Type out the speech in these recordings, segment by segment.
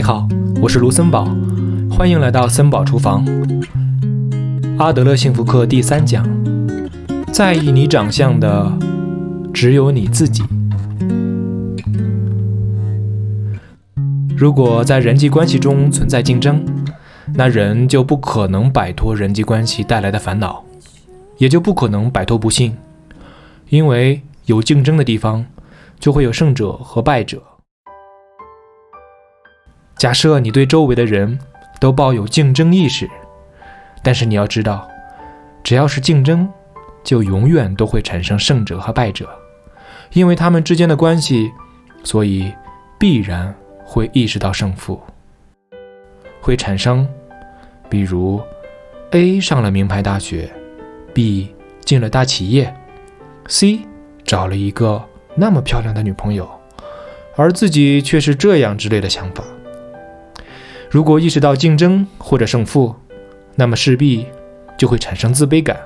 你好，我是卢森堡，欢迎来到森堡厨房。阿德勒幸福课第三讲：在意你长相的只有你自己。如果在人际关系中存在竞争，那人就不可能摆脱人际关系带来的烦恼，也就不可能摆脱不幸，因为有竞争的地方，就会有胜者和败者。假设你对周围的人都抱有竞争意识，但是你要知道，只要是竞争，就永远都会产生胜者和败者，因为他们之间的关系，所以必然会意识到胜负，会产生，比如 A 上了名牌大学，B 进了大企业，C 找了一个那么漂亮的女朋友，而自己却是这样之类的想法。如果意识到竞争或者胜负，那么势必就会产生自卑感，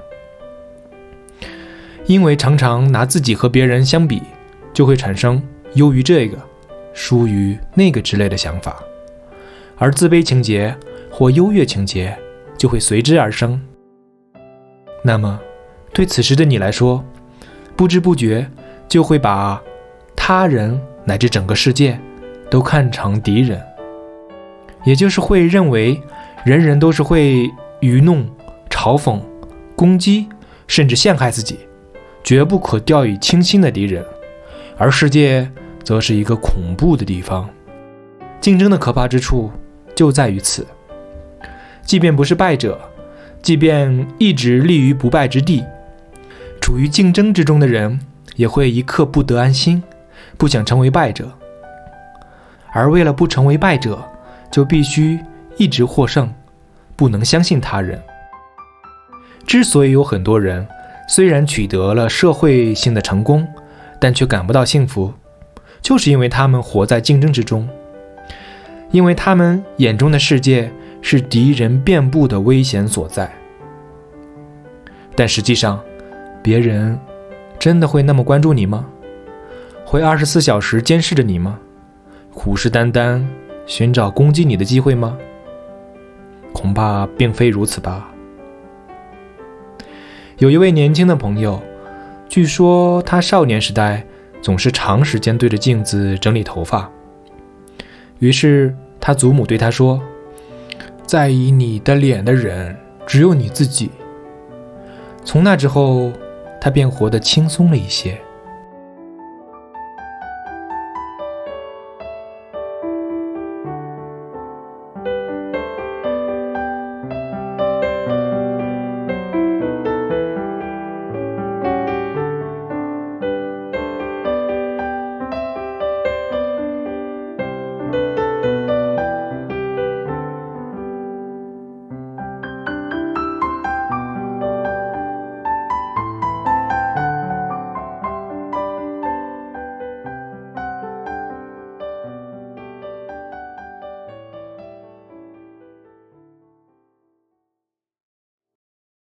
因为常常拿自己和别人相比，就会产生优于这个、输于那个之类的想法，而自卑情节或优越情节就会随之而生。那么，对此时的你来说，不知不觉就会把他人乃至整个世界都看成敌人。也就是会认为，人人都是会愚弄、嘲讽、攻击，甚至陷害自己，绝不可掉以轻心的敌人，而世界则是一个恐怖的地方。竞争的可怕之处就在于此。即便不是败者，即便一直立于不败之地，处于竞争之中的人，也会一刻不得安心，不想成为败者。而为了不成为败者，就必须一直获胜，不能相信他人。之所以有很多人虽然取得了社会性的成功，但却感不到幸福，就是因为他们活在竞争之中，因为他们眼中的世界是敌人遍布的危险所在。但实际上，别人真的会那么关注你吗？会二十四小时监视着你吗？虎视眈眈？寻找攻击你的机会吗？恐怕并非如此吧。有一位年轻的朋友，据说他少年时代总是长时间对着镜子整理头发。于是他祖母对他说：“在意你的脸的人只有你自己。”从那之后，他便活得轻松了一些。